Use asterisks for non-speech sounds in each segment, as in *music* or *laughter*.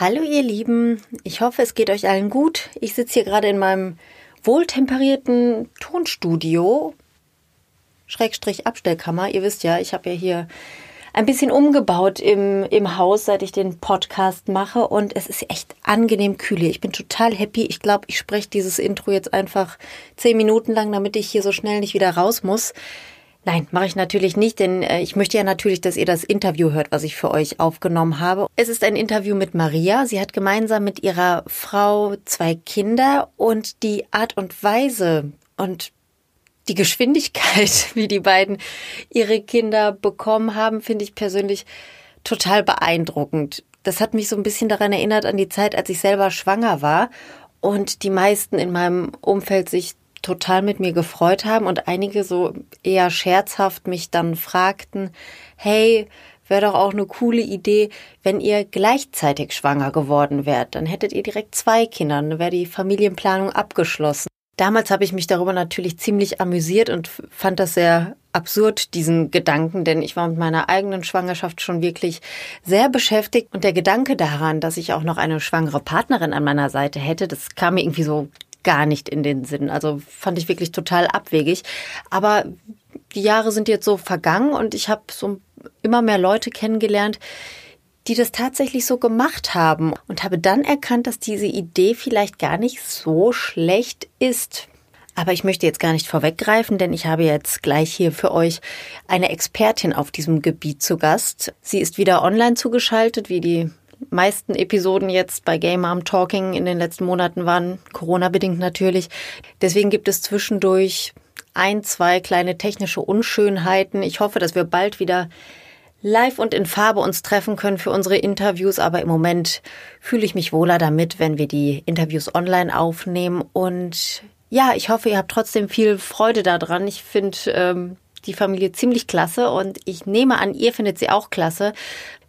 Hallo ihr Lieben, ich hoffe es geht euch allen gut. Ich sitze hier gerade in meinem wohltemperierten Tonstudio, Schrägstrich Abstellkammer. Ihr wisst ja, ich habe ja hier ein bisschen umgebaut im, im Haus, seit ich den Podcast mache und es ist echt angenehm kühl hier. Ich bin total happy. Ich glaube, ich spreche dieses Intro jetzt einfach zehn Minuten lang, damit ich hier so schnell nicht wieder raus muss. Nein, mache ich natürlich nicht, denn äh, ich möchte ja natürlich, dass ihr das Interview hört, was ich für euch aufgenommen habe. Es ist ein Interview mit Maria. Sie hat gemeinsam mit ihrer Frau zwei Kinder und die Art und Weise und die Geschwindigkeit, *laughs* wie die beiden ihre Kinder bekommen haben, finde ich persönlich total beeindruckend. Das hat mich so ein bisschen daran erinnert an die Zeit, als ich selber schwanger war und die meisten in meinem Umfeld sich total mit mir gefreut haben und einige so eher scherzhaft mich dann fragten, hey, wäre doch auch eine coole Idee, wenn ihr gleichzeitig schwanger geworden wärt. Dann hättet ihr direkt zwei Kinder, dann wäre die Familienplanung abgeschlossen. Damals habe ich mich darüber natürlich ziemlich amüsiert und fand das sehr absurd, diesen Gedanken, denn ich war mit meiner eigenen Schwangerschaft schon wirklich sehr beschäftigt und der Gedanke daran, dass ich auch noch eine schwangere Partnerin an meiner Seite hätte, das kam mir irgendwie so gar nicht in den Sinn. Also fand ich wirklich total abwegig. Aber die Jahre sind jetzt so vergangen und ich habe so immer mehr Leute kennengelernt, die das tatsächlich so gemacht haben und habe dann erkannt, dass diese Idee vielleicht gar nicht so schlecht ist. Aber ich möchte jetzt gar nicht vorweggreifen, denn ich habe jetzt gleich hier für euch eine Expertin auf diesem Gebiet zu Gast. Sie ist wieder online zugeschaltet, wie die meisten Episoden jetzt bei Game Arm Talking in den letzten Monaten waren, Corona-bedingt natürlich. Deswegen gibt es zwischendurch ein, zwei kleine technische Unschönheiten. Ich hoffe, dass wir bald wieder live und in Farbe uns treffen können für unsere Interviews, aber im Moment fühle ich mich wohler damit, wenn wir die Interviews online aufnehmen. Und ja, ich hoffe, ihr habt trotzdem viel Freude daran. Ich finde ähm, die Familie ziemlich klasse und ich nehme an, ihr findet sie auch klasse.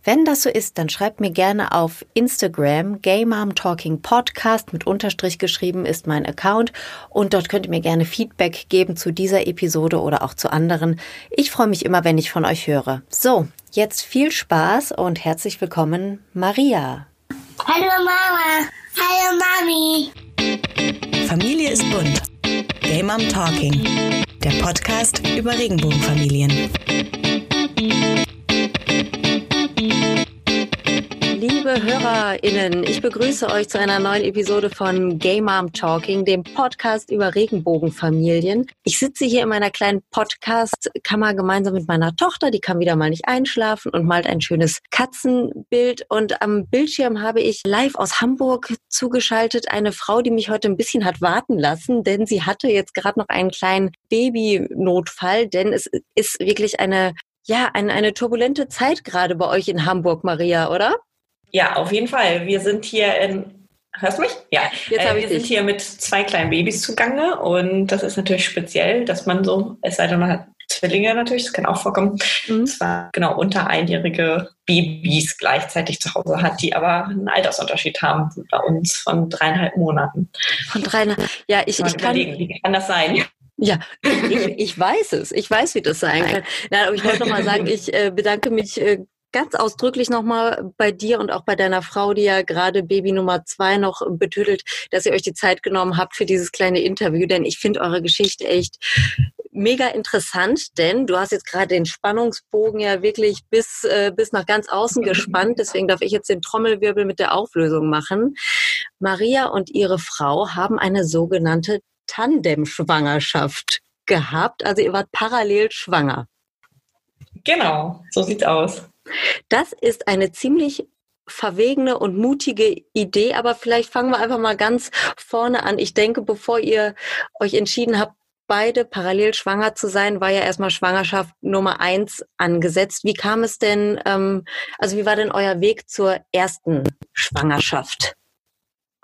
Wenn das so ist, dann schreibt mir gerne auf Instagram. Gay Mom Talking Podcast mit Unterstrich geschrieben ist mein Account und dort könnt ihr mir gerne Feedback geben zu dieser Episode oder auch zu anderen. Ich freue mich immer, wenn ich von euch höre. So, jetzt viel Spaß und herzlich willkommen, Maria. Hallo Mama. Hallo Mami. Familie ist bunt. Gay Mom Talking. Der Podcast über Regenbogenfamilien. HörerInnen, ich begrüße euch zu einer neuen Episode von Gay Mom Talking, dem Podcast über Regenbogenfamilien. Ich sitze hier in meiner kleinen Podcast-Kammer gemeinsam mit meiner Tochter, die kann wieder mal nicht einschlafen und malt ein schönes Katzenbild. Und am Bildschirm habe ich live aus Hamburg zugeschaltet eine Frau, die mich heute ein bisschen hat warten lassen, denn sie hatte jetzt gerade noch einen kleinen Babynotfall, denn es ist wirklich eine ja, eine, eine turbulente Zeit gerade bei euch in Hamburg, Maria, oder? Ja, auf jeden Fall. Wir sind hier in Hörst du mich? Ja. Jetzt äh, wir sind hier mit zwei kleinen Babys zugange und das ist natürlich speziell, dass man so, es sei denn, man hat Zwillinge natürlich, das kann auch vorkommen, mhm. zwar genau unter einjährige Babys gleichzeitig zu Hause hat, die aber einen Altersunterschied haben bei uns von dreieinhalb Monaten. Von dreieinhalb, ja, ich, ich kann, wie kann das sein? Ja, ich, ich weiß es. Ich weiß, wie das sein kann. Nein, aber ich wollte noch mal sagen, *laughs* ich äh, bedanke mich äh, ganz ausdrücklich nochmal bei dir und auch bei deiner Frau, die ja gerade Baby Nummer zwei noch betüttelt, dass ihr euch die Zeit genommen habt für dieses kleine Interview, denn ich finde eure Geschichte echt mega interessant, denn du hast jetzt gerade den Spannungsbogen ja wirklich bis, äh, bis nach ganz außen gespannt. Deswegen darf ich jetzt den Trommelwirbel mit der Auflösung machen. Maria und ihre Frau haben eine sogenannte Tandem-Schwangerschaft gehabt. Also ihr wart parallel schwanger. Genau, so sieht's aus. Das ist eine ziemlich verwegene und mutige Idee, aber vielleicht fangen wir einfach mal ganz vorne an. Ich denke, bevor ihr euch entschieden habt, beide parallel schwanger zu sein, war ja erstmal Schwangerschaft Nummer eins angesetzt. Wie kam es denn, ähm, also wie war denn euer Weg zur ersten Schwangerschaft?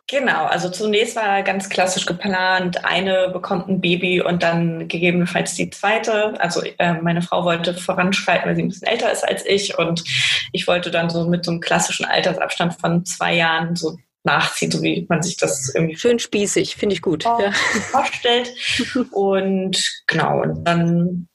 Genau, also zunächst war ganz klassisch geplant, eine bekommt ein Baby und dann gegebenenfalls die zweite. Also äh, meine Frau wollte voranschreiten, weil sie ein bisschen älter ist als ich und ich wollte dann so mit so einem klassischen Altersabstand von zwei Jahren so nachziehen, so wie man sich das irgendwie schön spießig, finde ich gut. Ja. Vorstellt. *laughs* Und genau, und dann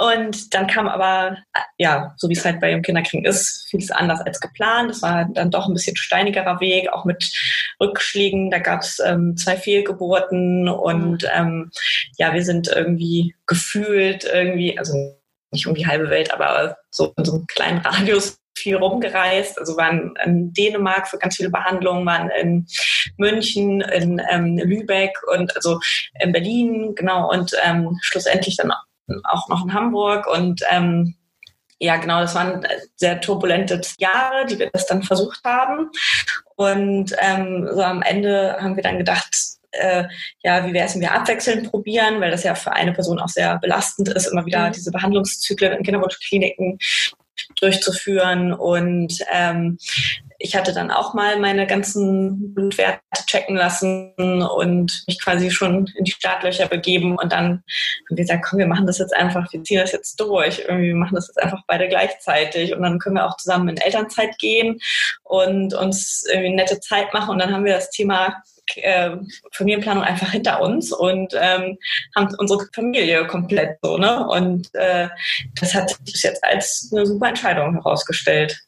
Und dann kam aber, ja, so wie es halt bei dem Kinderkriegen ist, vieles anders als geplant. Es war dann doch ein bisschen steinigerer Weg, auch mit Rückschlägen. Da gab es ähm, zwei Fehlgeburten und ähm, ja, wir sind irgendwie gefühlt irgendwie, also nicht um die halbe Welt, aber so in so einem kleinen Radius viel rumgereist, also waren in Dänemark für ganz viele Behandlungen, waren in München, in ähm, Lübeck und also in Berlin, genau, und ähm, schlussendlich dann auch noch in Hamburg und ähm, ja, genau, das waren sehr turbulente Jahre, die wir das dann versucht haben. Und ähm, so am Ende haben wir dann gedacht, äh, ja, wie wäre es, wenn wir abwechselnd probieren, weil das ja für eine Person auch sehr belastend ist, immer wieder mhm. diese Behandlungszyklen in Kinderwunschkliniken durchzuführen. Und ähm, ich hatte dann auch mal meine ganzen Blutwerte checken lassen und mich quasi schon in die Startlöcher begeben. Und dann haben wir gesagt, komm, wir machen das jetzt einfach, wir ziehen das jetzt durch. Irgendwie wir machen das jetzt einfach beide gleichzeitig. Und dann können wir auch zusammen in Elternzeit gehen und uns irgendwie eine nette Zeit machen. Und dann haben wir das Thema äh, Familienplanung einfach hinter uns und ähm, haben unsere Familie komplett so, ne? Und äh, das hat sich jetzt als eine super Entscheidung herausgestellt.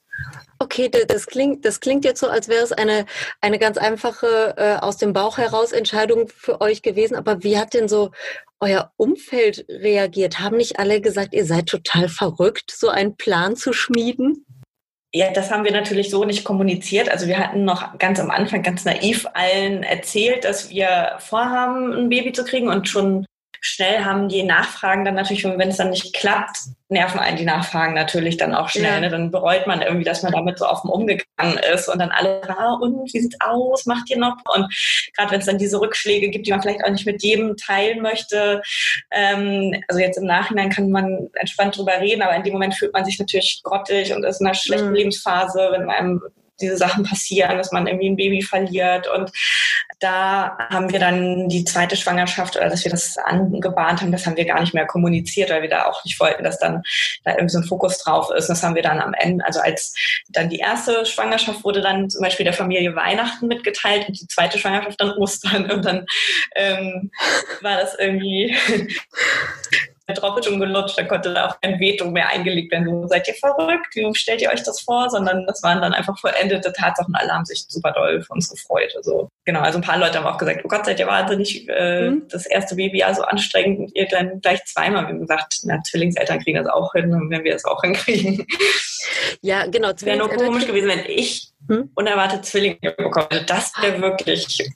Okay, das klingt, das klingt jetzt so, als wäre es eine, eine ganz einfache äh, aus dem Bauch heraus Entscheidung für euch gewesen. Aber wie hat denn so euer Umfeld reagiert? Haben nicht alle gesagt, ihr seid total verrückt, so einen Plan zu schmieden? Ja, das haben wir natürlich so nicht kommuniziert. Also wir hatten noch ganz am Anfang ganz naiv allen erzählt, dass wir vorhaben, ein Baby zu kriegen und schon schnell haben die Nachfragen dann natürlich, wenn es dann nicht klappt, nerven einen die Nachfragen natürlich dann auch schnell. Ja. Ne? Dann bereut man irgendwie, dass man damit so offen umgegangen ist und dann alle, ah, und wie sieht's aus, macht ihr noch? Und gerade wenn es dann diese Rückschläge gibt, die man vielleicht auch nicht mit jedem teilen möchte, ähm, also jetzt im Nachhinein kann man entspannt drüber reden, aber in dem Moment fühlt man sich natürlich grottig und ist in einer schlechten mhm. Lebensphase, wenn einem diese Sachen passieren, dass man irgendwie ein Baby verliert. Und da haben wir dann die zweite Schwangerschaft oder dass wir das angebahnt haben, das haben wir gar nicht mehr kommuniziert, weil wir da auch nicht wollten, dass dann da irgendwie so ein Fokus drauf ist. Das haben wir dann am Ende, also als dann die erste Schwangerschaft wurde dann zum Beispiel der Familie Weihnachten mitgeteilt und die zweite Schwangerschaft dann Ostern. Und dann ähm, war das irgendwie drauf schon gelutscht, da konnte da auch kein Veto mehr eingelegt werden. So, seid ihr verrückt? Wie stellt ihr euch das vor? Sondern das waren dann einfach vollendete Tatsachen. Alle haben sich super doll für uns gefreut. Also, genau, also ein paar Leute haben auch gesagt, oh Gott, seid ihr wahnsinnig, äh, mhm. das erste Baby ja so anstrengend und ihr dann gleich zweimal. Wir haben gesagt, na, Zwillingseltern kriegen das auch hin, wenn wir das auch hinkriegen. Ja, genau. Wäre nur komisch gewesen, wenn ich hm? unerwartet Zwillinge bekommen. Also das wäre wirklich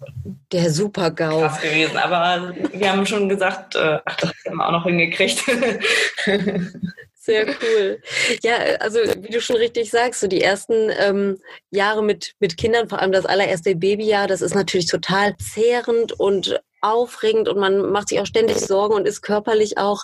der Super-GAU. krass gewesen. Aber wir haben schon gesagt, äh, ach, das haben wir auch noch hingekriegt. *laughs* Sehr cool. Ja, also wie du schon richtig sagst, so die ersten ähm, Jahre mit, mit Kindern, vor allem das allererste Babyjahr, das ist natürlich total zehrend und aufregend und man macht sich auch ständig Sorgen und ist körperlich auch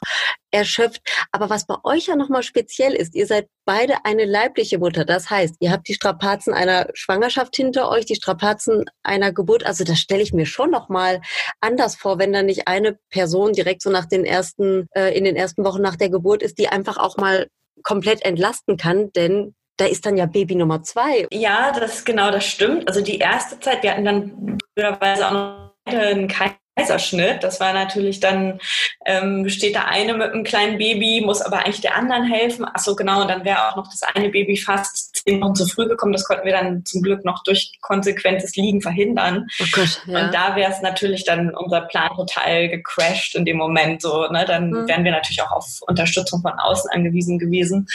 erschöpft. Aber was bei euch ja nochmal speziell ist, ihr seid beide eine leibliche Mutter. Das heißt, ihr habt die Strapazen einer Schwangerschaft hinter euch, die Strapazen einer Geburt. Also das stelle ich mir schon nochmal anders vor, wenn da nicht eine Person direkt so nach den ersten, äh, in den ersten Wochen nach der Geburt ist, die einfach auch mal komplett entlasten kann, denn da ist dann ja Baby Nummer zwei. Ja, das genau, das stimmt. Also die erste Zeit, wir hatten dann blöderweise auch noch einen Kaiserschnitt. Das war natürlich dann, ähm, steht da eine mit einem kleinen Baby, muss aber eigentlich der anderen helfen. Ach so, genau. Und dann wäre auch noch das eine Baby fast zehn Wochen zu früh gekommen. Das konnten wir dann zum Glück noch durch konsequentes Liegen verhindern. Oh Gott, ja. Und da wäre es natürlich dann unser Plan total gecrashed in dem Moment so. Ne? Dann mhm. wären wir natürlich auch auf Unterstützung von außen angewiesen gewesen.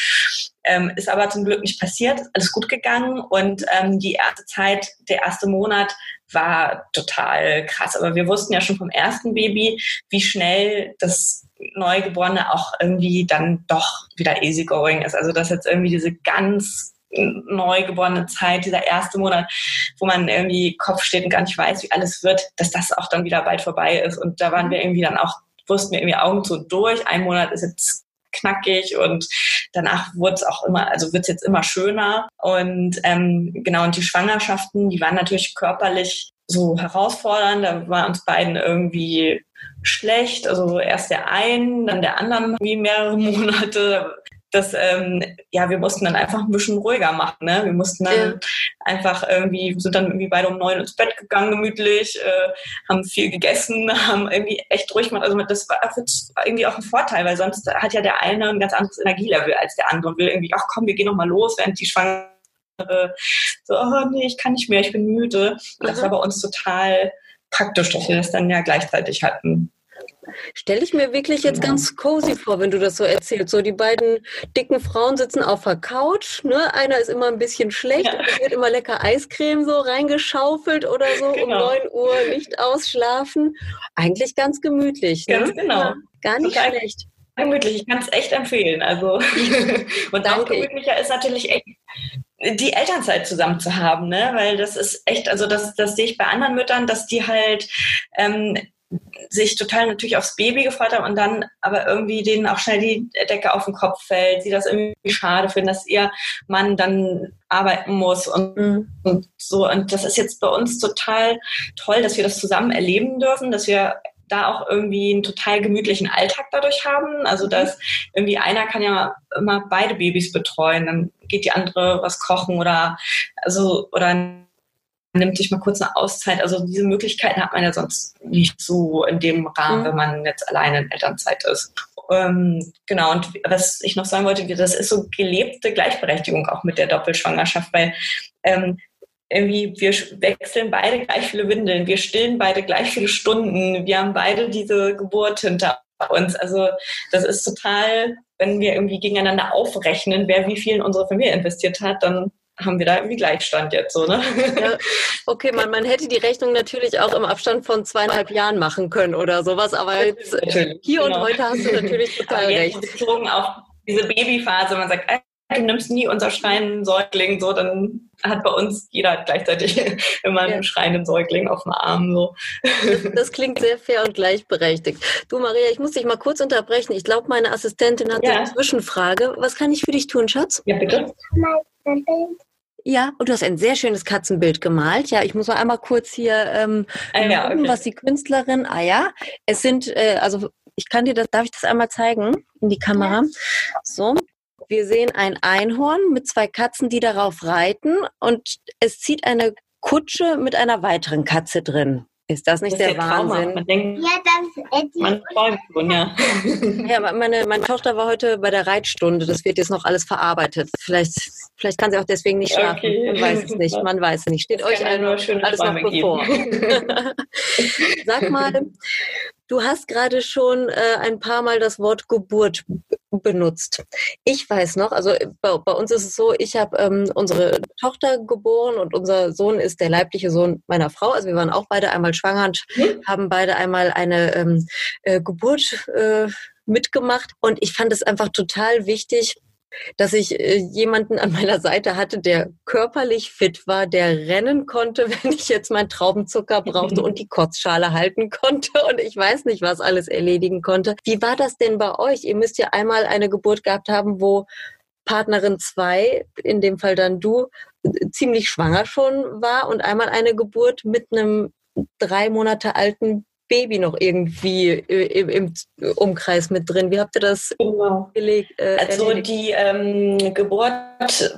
Ähm, ist aber zum Glück nicht passiert, alles gut gegangen und ähm, die erste Zeit, der erste Monat war total krass. Aber wir wussten ja schon vom ersten Baby, wie schnell das Neugeborene auch irgendwie dann doch wieder easygoing ist. Also dass jetzt irgendwie diese ganz neugeborene Zeit, dieser erste Monat, wo man irgendwie Kopf steht und gar nicht weiß, wie alles wird, dass das auch dann wieder bald vorbei ist. Und da waren wir irgendwie dann auch, wussten wir irgendwie Augen zu durch. Ein Monat ist jetzt knackig und danach wurde es auch immer, also wird es jetzt immer schöner. Und ähm, genau, und die Schwangerschaften, die waren natürlich körperlich so herausfordernd. Da war uns beiden irgendwie schlecht. Also erst der einen, dann der anderen wie mehrere *laughs* Monate. Dass ähm, ja, wir mussten dann einfach ein bisschen ruhiger machen. Ne? Wir mussten dann ja. einfach irgendwie, sind dann irgendwie beide um neun ins Bett gegangen, gemütlich, äh, haben viel gegessen, *laughs* haben irgendwie echt ruhig gemacht. Also das war irgendwie auch ein Vorteil, weil sonst hat ja der eine ein ganz anderes Energielevel als der andere und will irgendwie, ach komm, wir gehen noch mal los, während die Schwangere so, oh nee, ich kann nicht mehr, ich bin müde. Das war bei uns total praktisch, dass wir das dann ja gleichzeitig hatten. Stelle ich mir wirklich jetzt ganz cozy vor, wenn du das so erzählst. So die beiden dicken Frauen sitzen auf der Couch, ne? Einer ist immer ein bisschen schlecht, ja. wird immer lecker Eiscreme so reingeschaufelt oder so genau. um 9 Uhr Licht ausschlafen. Eigentlich ganz gemütlich. Ne? Ganz genau. Ja, gar nicht Total schlecht. Gemütlich, ich kann es echt empfehlen. Also *laughs* und auch gemütlicher ist natürlich echt die Elternzeit zusammen zu haben, ne? Weil das ist echt, also das, das sehe ich bei anderen Müttern, dass die halt ähm, sich total natürlich aufs Baby gefreut haben und dann aber irgendwie denen auch schnell die Decke auf den Kopf fällt, sie das irgendwie schade finden, dass ihr Mann dann arbeiten muss und, mhm. und so. Und das ist jetzt bei uns total toll, dass wir das zusammen erleben dürfen, dass wir da auch irgendwie einen total gemütlichen Alltag dadurch haben. Also mhm. dass irgendwie einer kann ja immer beide Babys betreuen, dann geht die andere was kochen oder also oder nimmt sich mal kurz eine Auszeit. Also diese Möglichkeiten hat man ja sonst nicht so in dem Rahmen, mhm. wenn man jetzt alleine in Elternzeit ist. Ähm, genau, und was ich noch sagen wollte, das ist so gelebte Gleichberechtigung auch mit der Doppelschwangerschaft, weil ähm, irgendwie wir wechseln beide gleich viele Windeln, wir stillen beide gleich viele Stunden, wir haben beide diese Geburt hinter uns. Also das ist total, wenn wir irgendwie gegeneinander aufrechnen, wer wie viel in unsere Familie investiert hat, dann haben wir da irgendwie Gleichstand jetzt so, ne? Ja, okay, man, man hätte die Rechnung natürlich auch im Abstand von zweieinhalb Jahren machen können oder sowas, aber jetzt, natürlich, hier genau. und heute hast du natürlich *laughs* total aber jetzt recht. Bezogen auf diese Babyphase, man sagt, du nimmst nie unser schreienden Säugling, so, dann hat bei uns jeder gleichzeitig *laughs* immer einen ja. schreienden Säugling auf dem Arm. So. Das, das, klingt sehr fair und gleichberechtigt. Du, Maria, ich muss dich mal kurz unterbrechen. Ich glaube, meine Assistentin hat ja. eine Zwischenfrage. Was kann ich für dich tun, Schatz? Ja, bitte. Ja, und du hast ein sehr schönes Katzenbild gemalt. Ja, ich muss mal einmal kurz hier ähm, ah, ja, gucken, okay. was die Künstlerin. Ah ja, es sind, äh, also ich kann dir das, darf ich das einmal zeigen in die Kamera? So, wir sehen ein Einhorn mit zwei Katzen, die darauf reiten und es zieht eine Kutsche mit einer weiteren Katze drin. Ist das nicht das der Wahnsinn? Man denkt, ja, das ist man träumt schon, ja. ja, meine, meine Tochter war heute bei der Reitstunde. Das wird jetzt noch alles verarbeitet. Vielleicht, vielleicht kann sie auch deswegen nicht schlafen. Okay. Man weiß es nicht. Man weiß es nicht. Steht das euch nur alles noch bevor. *laughs* Sag mal, Du hast gerade schon äh, ein paar Mal das Wort Geburt benutzt. Ich weiß noch, also bei, bei uns ist es so, ich habe ähm, unsere Tochter geboren und unser Sohn ist der leibliche Sohn meiner Frau. Also wir waren auch beide einmal schwanger und mhm. haben beide einmal eine ähm, äh, Geburt äh, mitgemacht. Und ich fand es einfach total wichtig, dass ich äh, jemanden an meiner Seite hatte, der körperlich fit war, der rennen konnte, *laughs* wenn ich jetzt meinen Traubenzucker brauchte und die Kotzschale halten konnte und ich weiß nicht, was alles erledigen konnte. Wie war das denn bei euch? Ihr müsst ja einmal eine Geburt gehabt haben, wo Partnerin 2, in dem Fall dann du, ziemlich schwanger schon war und einmal eine Geburt mit einem drei Monate alten Baby noch irgendwie im, im Umkreis mit drin. Wie habt ihr das genau. gelegt? Äh, also die ähm, Geburt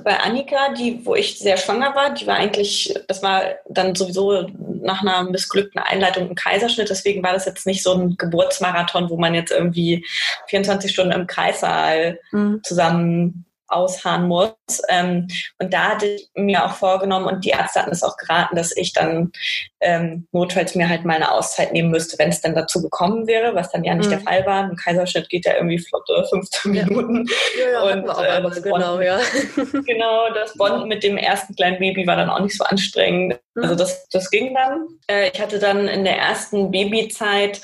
bei Annika, die, wo ich sehr schwanger war, die war eigentlich, das war dann sowieso nach einer missglückten Einleitung ein Kaiserschnitt. Deswegen war das jetzt nicht so ein Geburtsmarathon, wo man jetzt irgendwie 24 Stunden im Kreissaal mhm. zusammen ausharren muss. Ähm, und da hatte ich mir auch vorgenommen und die Ärzte hatten es auch geraten, dass ich dann ähm, notfalls mir halt mal eine Auszeit nehmen müsste, wenn es dann dazu gekommen wäre, was dann ja nicht mhm. der Fall war. Ein Kaiserschnitt geht ja irgendwie flotte 15 ja. Minuten. Ja, ja, und äh, das genau, Bond, ja. *laughs* genau, das Bond mit dem ersten kleinen Baby war dann auch nicht so anstrengend. Mhm. Also das, das ging dann. Äh, ich hatte dann in der ersten Babyzeit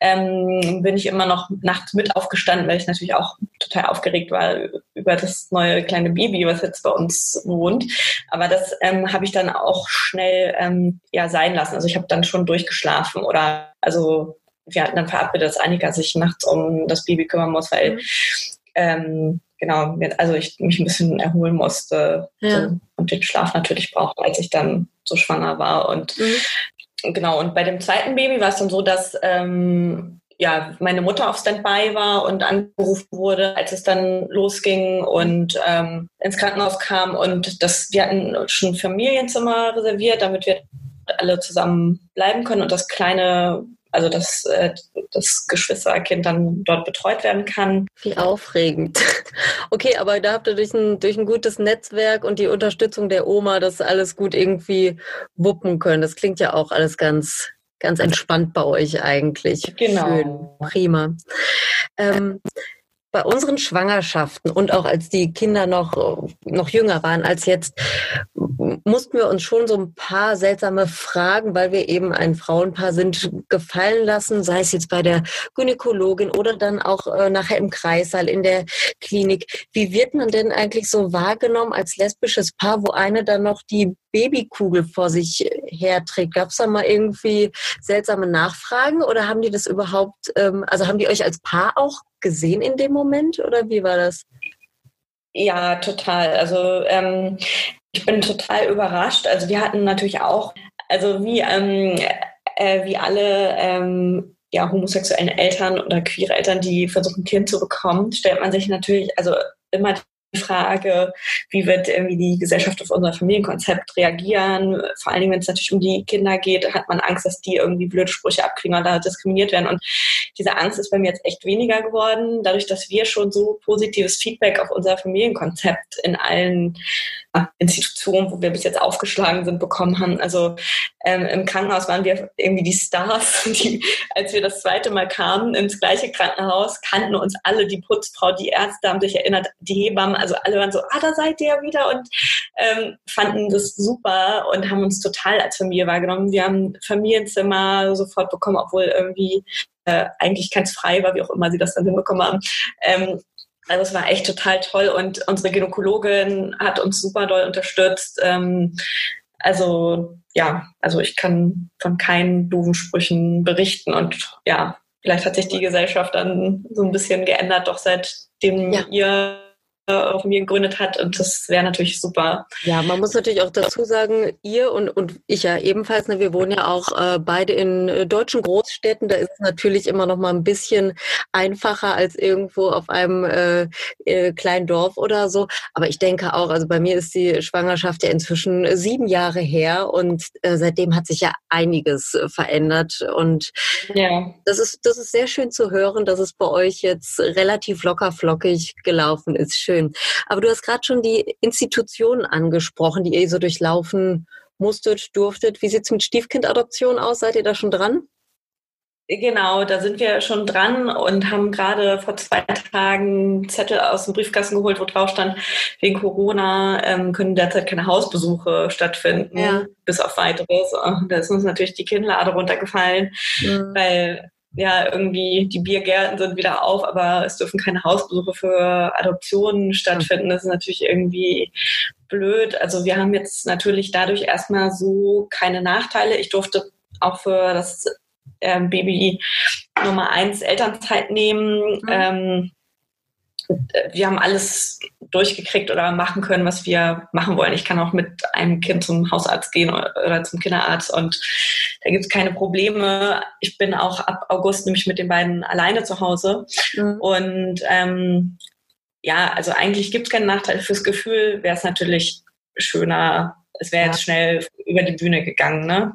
ähm, bin ich immer noch nachts mit aufgestanden, weil ich natürlich auch total aufgeregt war über das neue kleine Baby, was jetzt bei uns wohnt. Aber das ähm, habe ich dann auch schnell ähm, ja sein lassen. Also ich habe dann schon durchgeschlafen oder also wir hatten dann verabredet, dass Annika sich nachts um das Baby kümmern muss, weil mhm. Ähm, genau, also ich mich ein bisschen erholen musste ja. so, und den Schlaf natürlich brauchte, als ich dann so schwanger war. Und mhm. genau, und bei dem zweiten Baby war es dann so, dass ähm, ja, meine Mutter auf Standby war und angerufen wurde, als es dann losging und ähm, ins Krankenhaus kam. Und das, wir hatten schon ein Familienzimmer reserviert, damit wir alle zusammen bleiben können und das kleine also dass äh, das Geschwisterkind dann dort betreut werden kann. Wie aufregend. *laughs* Okay, aber da habt ihr durch ein, durch ein gutes Netzwerk und die Unterstützung der Oma das alles gut irgendwie wuppen können. Das klingt ja auch alles ganz, ganz entspannt bei euch eigentlich. Genau. Schön, prima. Ähm, bei unseren Schwangerschaften und auch als die Kinder noch, noch jünger waren als jetzt, mussten wir uns schon so ein paar seltsame Fragen, weil wir eben ein Frauenpaar sind, gefallen lassen, sei es jetzt bei der Gynäkologin oder dann auch äh, nachher im Kreissaal in der Klinik. Wie wird man denn eigentlich so wahrgenommen als lesbisches Paar, wo eine dann noch die Babykugel vor sich herträgt? Gab es da mal irgendwie seltsame Nachfragen oder haben die das überhaupt, ähm, also haben die euch als Paar auch gesehen in dem Moment oder wie war das? Ja, total. Also ähm, ich bin total überrascht. Also wir hatten natürlich auch, also wie, ähm, äh, wie alle ähm, ja, homosexuellen Eltern oder queere Eltern, die versuchen, ein Kind zu bekommen, stellt man sich natürlich also immer Frage, wie wird irgendwie die Gesellschaft auf unser Familienkonzept reagieren. Vor allen Dingen, wenn es natürlich um die Kinder geht, hat man Angst, dass die irgendwie blöde Sprüche abkriegen oder diskriminiert werden. Und diese Angst ist bei mir jetzt echt weniger geworden, dadurch, dass wir schon so positives Feedback auf unser Familienkonzept in allen Institutionen, wo wir bis jetzt aufgeschlagen sind, bekommen haben. Also ähm, im Krankenhaus waren wir irgendwie die Stars, *laughs* die, als wir das zweite Mal kamen ins gleiche Krankenhaus, kannten uns alle, die Putzfrau, die Ärzte haben sich erinnert, die Hebammen, also alle waren so, ah, da seid ihr ja wieder und ähm, fanden das super und haben uns total als Familie wahrgenommen. Wir haben Familienzimmer sofort bekommen, obwohl irgendwie äh, eigentlich keins frei war, wie auch immer sie das dann hinbekommen haben. Ähm, also es war echt total toll und unsere Gynäkologin hat uns super doll unterstützt. Ähm, also ja, also ich kann von keinen doofen Sprüchen berichten und ja, vielleicht hat sich die Gesellschaft dann so ein bisschen geändert, doch seitdem ja. ihr auf mir gegründet hat und das wäre natürlich super. Ja, man muss natürlich auch dazu sagen, ihr und, und ich ja ebenfalls, ne, wir wohnen ja auch äh, beide in äh, deutschen Großstädten, da ist es natürlich immer noch mal ein bisschen einfacher als irgendwo auf einem äh, äh, kleinen Dorf oder so, aber ich denke auch, also bei mir ist die Schwangerschaft ja inzwischen sieben Jahre her und äh, seitdem hat sich ja einiges äh, verändert und ja. das ist das ist sehr schön zu hören, dass es bei euch jetzt relativ locker flockig gelaufen ist. Schön schön. Aber du hast gerade schon die Institutionen angesprochen, die ihr so durchlaufen musstet, durftet. Wie sieht es mit Stiefkindadoption aus? Seid ihr da schon dran? Genau, da sind wir schon dran und haben gerade vor zwei Tagen Zettel aus dem Briefkasten geholt, wo drauf stand, wegen Corona ähm, können derzeit keine Hausbesuche stattfinden, ja. bis auf weiteres. Da ist uns natürlich die Kinnlade runtergefallen, mhm. weil ja, irgendwie die Biergärten sind wieder auf, aber es dürfen keine Hausbesuche für Adoptionen stattfinden. Das ist natürlich irgendwie blöd. Also wir haben jetzt natürlich dadurch erstmal so keine Nachteile. Ich durfte auch für das ähm, Baby Nummer eins Elternzeit nehmen. Mhm. Ähm, wir haben alles durchgekriegt oder machen können, was wir machen wollen. Ich kann auch mit einem Kind zum Hausarzt gehen oder zum Kinderarzt und da gibt es keine Probleme. Ich bin auch ab August nämlich mit den beiden alleine zu Hause. Mhm. Und ähm, ja, also eigentlich gibt es keinen Nachteil. Fürs Gefühl wäre es natürlich schöner. Es wäre ja. jetzt schnell über die Bühne gegangen. Ne?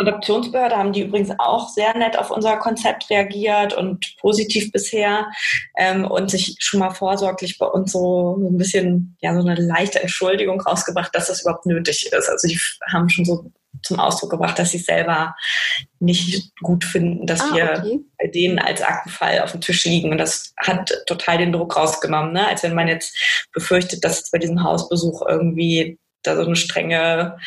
Adoptionsbehörde haben die übrigens auch sehr nett auf unser Konzept reagiert und positiv bisher ähm, und sich schon mal vorsorglich bei uns so ein bisschen, ja, so eine leichte Entschuldigung rausgebracht, dass das überhaupt nötig ist. Also die haben schon so zum Ausdruck gebracht, dass sie selber nicht gut finden, dass ah, wir okay. bei denen als Aktenfall auf dem Tisch liegen. Und das hat total den Druck rausgenommen, ne? als wenn man jetzt befürchtet, dass bei diesem Hausbesuch irgendwie da so eine strenge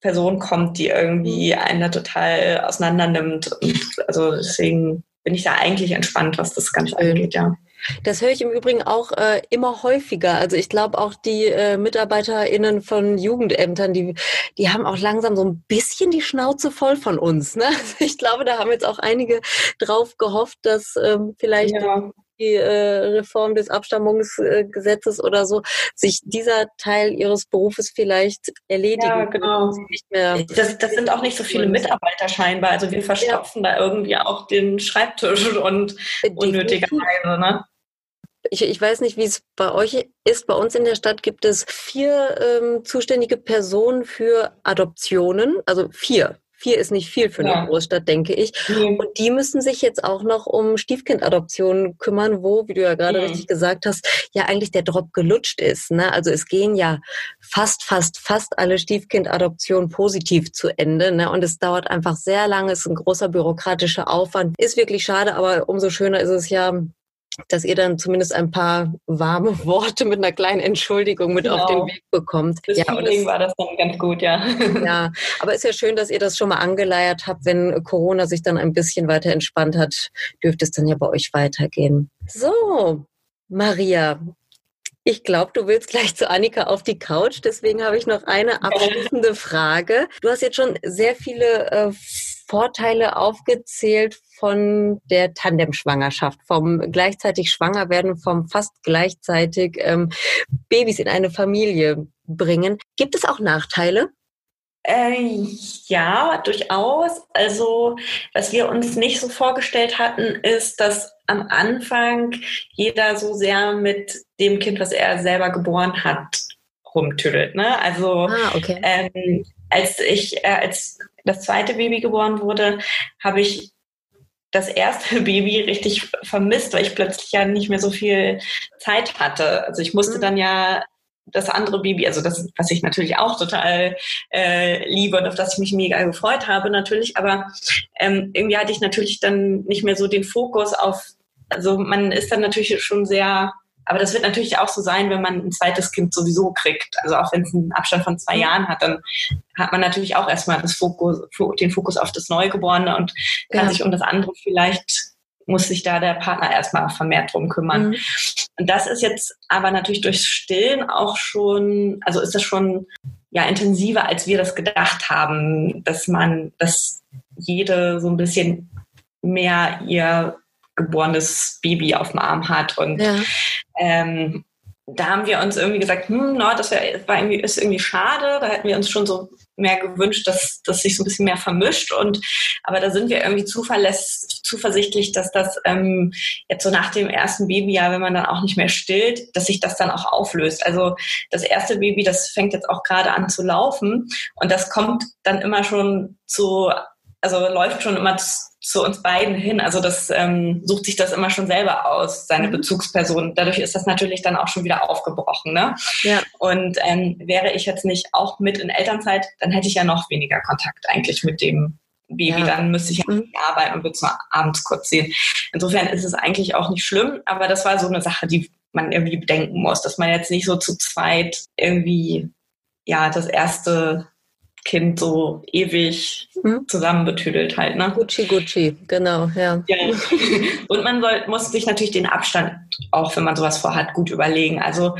Person kommt, die irgendwie einen da total auseinander nimmt. Und also deswegen bin ich da eigentlich entspannt, was das Ganze angeht, ja. Das höre ich im Übrigen auch äh, immer häufiger. Also ich glaube auch die äh, MitarbeiterInnen von Jugendämtern, die, die haben auch langsam so ein bisschen die Schnauze voll von uns. Ne? *laughs* Also ich glaube, da haben jetzt auch einige drauf gehofft, dass ähm, vielleicht ja. Die äh, Reform des Abstammungsgesetzes oder so, sich dieser Teil ihres Berufes vielleicht erledigen. Ja, genau. Das, das sind auch nicht so viele Mitarbeiter scheinbar. Also wir verstopfen ja. da irgendwie auch den Schreibtisch und unnötigerweise. Ne? Ich, ich weiß nicht, wie es bei euch ist. Bei uns in der Stadt gibt es vier ähm, zuständige Personen für Adoptionen, also vier. Vier ist nicht viel für eine ja. Großstadt, denke ich. Mhm. Und die müssen sich jetzt auch noch um Stiefkindadoptionen kümmern, wo, wie du ja gerade mhm. richtig gesagt hast, ja eigentlich der Drop gelutscht ist. Ne? Also es gehen ja fast, fast, fast alle Stiefkindadoptionen positiv zu Ende. Ne? Und es dauert einfach sehr lange, es ist ein großer bürokratischer Aufwand. Ist wirklich schade, aber umso schöner ist es ja, dass ihr dann zumindest ein paar warme *laughs* Worte mit einer kleinen Entschuldigung mit genau. auf den genau. Weg bekommt. Das ja, Feeling das, war das dann ganz gut, ja. Ja, aber ist ja schön, dass ihr das schon mal angeleiert habt. Wenn Corona sich dann ein bisschen weiter entspannt hat, dürfte es dann ja bei euch weitergehen. So, Maria, ich glaube, du willst gleich zu Annika auf die Couch. Deswegen habe ich noch eine abschließende Frage. Du hast jetzt schon sehr viele äh, Vorteile aufgezählt von der Tandemschwangerschaft, vom gleichzeitig schwanger werden, vom fast gleichzeitig ähm, Babys in eine Familie bringen. Gibt es auch Nachteile? Äh, ja, durchaus. Also, was wir uns nicht so vorgestellt hatten, ist, dass am Anfang jeder so sehr mit dem Kind, was er selber geboren hat, rumtüdelt. Ne? Also, ah, okay. ähm, als ich, äh, als das zweite Baby geboren wurde, habe ich das erste *laughs* Baby richtig vermisst, weil ich plötzlich ja nicht mehr so viel Zeit hatte. Also ich musste mhm. dann ja das andere Baby, also das, was ich natürlich auch total äh, liebe und auf das ich mich mega gefreut habe natürlich, aber ähm, irgendwie hatte ich natürlich dann nicht mehr so den Fokus auf, also man ist dann natürlich schon sehr aber das wird natürlich auch so sein, wenn man ein zweites Kind sowieso kriegt. Also auch wenn es einen Abstand von zwei mhm. Jahren hat, dann hat man natürlich auch erstmal das Fokus, den Fokus auf das Neugeborene und kann ja. sich um das andere vielleicht muss sich da der Partner erstmal vermehrt drum kümmern. Mhm. Und das ist jetzt aber natürlich durchs Stillen auch schon, also ist das schon ja intensiver, als wir das gedacht haben, dass man, dass jede so ein bisschen mehr ihr geborenes Baby auf dem Arm hat. Und ja. ähm, da haben wir uns irgendwie gesagt, hm, no, das wär, war irgendwie, ist irgendwie schade. Da hätten wir uns schon so mehr gewünscht, dass das sich so ein bisschen mehr vermischt. Und aber da sind wir irgendwie zuverlässig, zuversichtlich, dass das ähm, jetzt so nach dem ersten Babyjahr, wenn man dann auch nicht mehr stillt, dass sich das dann auch auflöst. Also das erste Baby, das fängt jetzt auch gerade an zu laufen und das kommt dann immer schon zu, also läuft schon immer zu, uns beiden hin. Also das ähm, sucht sich das immer schon selber aus, seine mhm. Bezugsperson. Dadurch ist das natürlich dann auch schon wieder aufgebrochen. Ne? Ja. Und ähm, wäre ich jetzt nicht auch mit in Elternzeit, dann hätte ich ja noch weniger Kontakt eigentlich mit dem Baby. Ja. Dann müsste ich ja mhm. arbeiten und würde es nur abends kurz sehen. Insofern ist es eigentlich auch nicht schlimm, aber das war so eine Sache, die man irgendwie bedenken muss, dass man jetzt nicht so zu zweit irgendwie ja das erste Kind so ewig hm? zusammenbetüdelt halt. Ne? Gucci, Gucci, genau, ja. ja. *laughs* Und man soll, muss sich natürlich den Abstand, auch wenn man sowas vorhat, gut überlegen. Also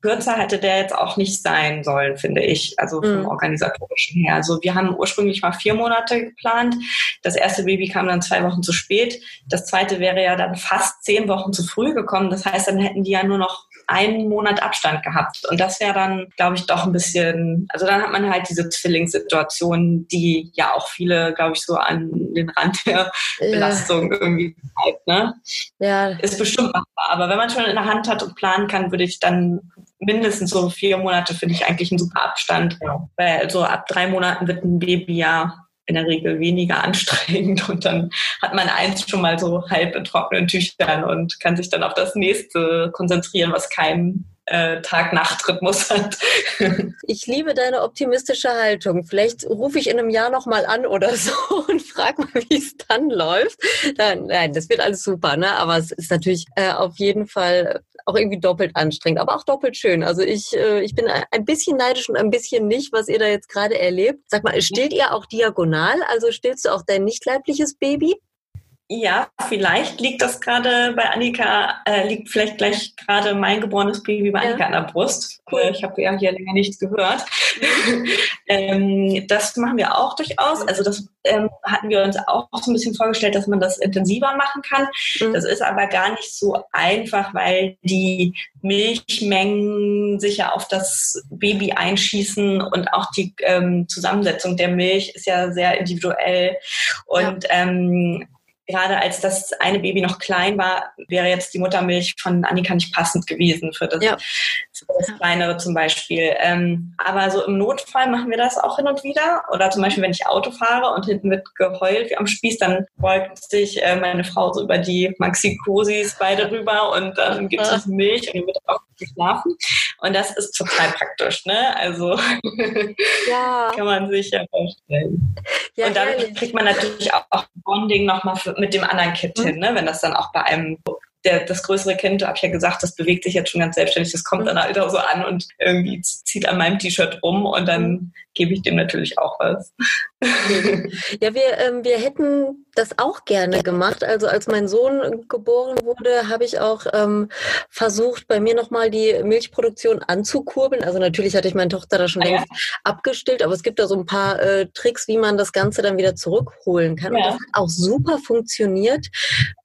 kürzer hätte der jetzt auch nicht sein sollen, finde ich, also vom hm. organisatorischen her. Also wir haben ursprünglich mal vier Monate geplant. Das erste Baby kam dann zwei Wochen zu spät. Das zweite wäre ja dann fast zehn Wochen zu früh gekommen. Das heißt, dann hätten die ja nur noch einen Monat Abstand gehabt. Und das wäre dann, glaube ich, doch ein bisschen, also dann hat man halt diese Zwillingssituation, die ja auch viele, glaube ich, so an den Rand der ja. Belastung irgendwie treibt. Ne? Ja. Ist bestimmt machbar. Aber wenn man schon in der Hand hat und planen kann, würde ich dann mindestens so vier Monate finde ich eigentlich ein super Abstand. Ja. Weil so ab drei Monaten wird ein Baby ja in der Regel weniger anstrengend. Und dann hat man eins schon mal so halb in trockenen Tüchern und kann sich dann auf das nächste konzentrieren, was keinen äh, Tag-Nacht-Rhythmus hat. *laughs* ich liebe deine optimistische Haltung. Vielleicht rufe ich in einem Jahr nochmal an oder so *laughs* und frage mal, wie es dann läuft. Dann, nein, das wird alles super, ne? Aber es ist natürlich äh, auf jeden Fall auch irgendwie doppelt anstrengend, aber auch doppelt schön. Also ich, äh, ich bin ein bisschen neidisch und ein bisschen nicht, was ihr da jetzt gerade erlebt. Sag mal, stillt ihr auch diagonal? Also stillst du auch dein nicht leibliches Baby? Ja, vielleicht liegt das gerade bei Annika, äh, liegt vielleicht gleich gerade mein geborenes Baby bei Annika ja. an der Brust. Cool. Äh, ich habe ja hier länger nichts gehört. *laughs* ähm, das machen wir auch durchaus. Also das ähm, hatten wir uns auch so ein bisschen vorgestellt, dass man das intensiver machen kann. Mhm. Das ist aber gar nicht so einfach, weil die Milchmengen sich ja auf das Baby einschießen und auch die ähm, Zusammensetzung der Milch ist ja sehr individuell. Und ja. Gerade als das eine Baby noch klein war, wäre jetzt die Muttermilch von Annika nicht passend gewesen für das, ja. für das kleinere zum Beispiel. Ähm, aber so im Notfall machen wir das auch hin und wieder. Oder zum Beispiel, wenn ich Auto fahre und hinten wird geheult wie am Spieß, dann beugt sich äh, meine Frau so über die Maxi-Cosis beide rüber und dann gibt es Milch und dann wird auch geschlafen. Und das ist total praktisch, ne? Also ja. *laughs* kann man sich ja vorstellen. Ja, und dann kriegt man natürlich auch, auch Bonding nochmal mit dem anderen Kind mhm. hin, ne? wenn das dann auch bei einem der, das größere Kind, habe ich ja gesagt, das bewegt sich jetzt schon ganz selbstständig, das kommt mhm. dann halt auch so an und irgendwie zieht an meinem T-Shirt rum und dann mhm. Gebe ich dem natürlich auch was. *laughs* Ja, wir, ähm, wir hätten das auch gerne gemacht. Also als mein Sohn geboren wurde, habe ich auch ähm, versucht, bei mir nochmal die Milchproduktion anzukurbeln. Also natürlich hatte ich meine Tochter da schon ah, längst ja. abgestillt, aber es gibt da so ein paar äh, Tricks, wie man das Ganze dann wieder zurückholen kann. Ja. Und das hat auch super funktioniert.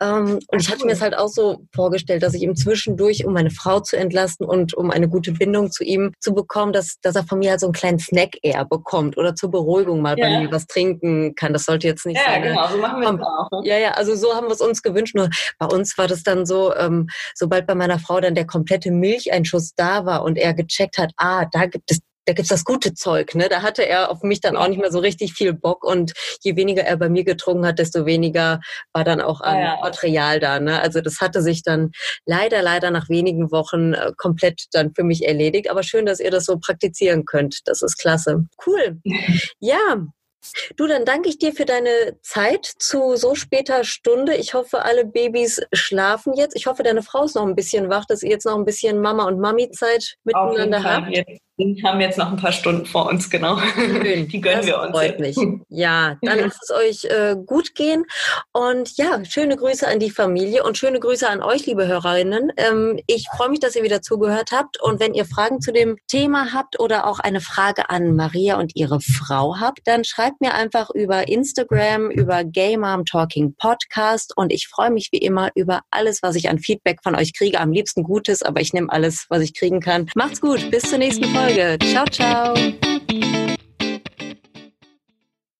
Ähm, und ich hatte mir es halt auch so vorgestellt, dass ich ihm zwischendurch, um meine Frau zu entlasten und um eine gute Bindung zu ihm zu bekommen, dass, dass er von mir halt so einen kleinen Snack eher bekommt oder zur Beruhigung mal ja. bei mir was trinken kann. Das sollte jetzt nicht ja, sein. Ja, genau, so machen wir es auch. Ne? Ja, ja, also so haben wir es uns gewünscht. Nur bei uns war das dann so, ähm, sobald bei meiner Frau dann der komplette Milcheinschuss da war und er gecheckt hat, ah, da gibt es da gibt's das gute Zeug, ne? Da hatte er auf mich dann auch nicht mehr so richtig viel Bock und je weniger er bei mir getrunken hat, desto weniger war dann auch an ah, ja. Material da, ne? Also das hatte sich dann leider, leider nach wenigen Wochen äh, komplett dann für mich erledigt. Aber schön, dass ihr das so praktizieren könnt. Das ist klasse. Cool. *laughs* Ja, Du, dann danke ich dir für deine Zeit zu so später Stunde. Ich hoffe, alle Babys schlafen jetzt. Ich hoffe, deine Frau ist noch ein bisschen wach, dass ihr jetzt noch ein bisschen Mama- und Mami-Zeit miteinander habt. Jetzt haben jetzt noch ein paar Stunden vor uns, genau. Schön. *laughs* Die gönnen das wir uns. Freut mich. Ja, dann lasst es euch äh, gut gehen. Und ja, schöne Grüße an die Familie und schöne Grüße an euch, liebe Hörerinnen. Ähm, ich freue mich, dass ihr wieder zugehört habt. Und wenn ihr Fragen zu dem Thema habt oder auch eine Frage an Maria und ihre Frau habt, dann schreibt mir einfach über Instagram, über Gay Mom Talking Podcast. Und ich freue mich wie immer über alles, was ich an Feedback von euch kriege. Am liebsten Gutes, aber ich nehme alles, was ich kriegen kann. Macht's gut. Bis zur nächsten Folge. Folge. Ciao, ciao.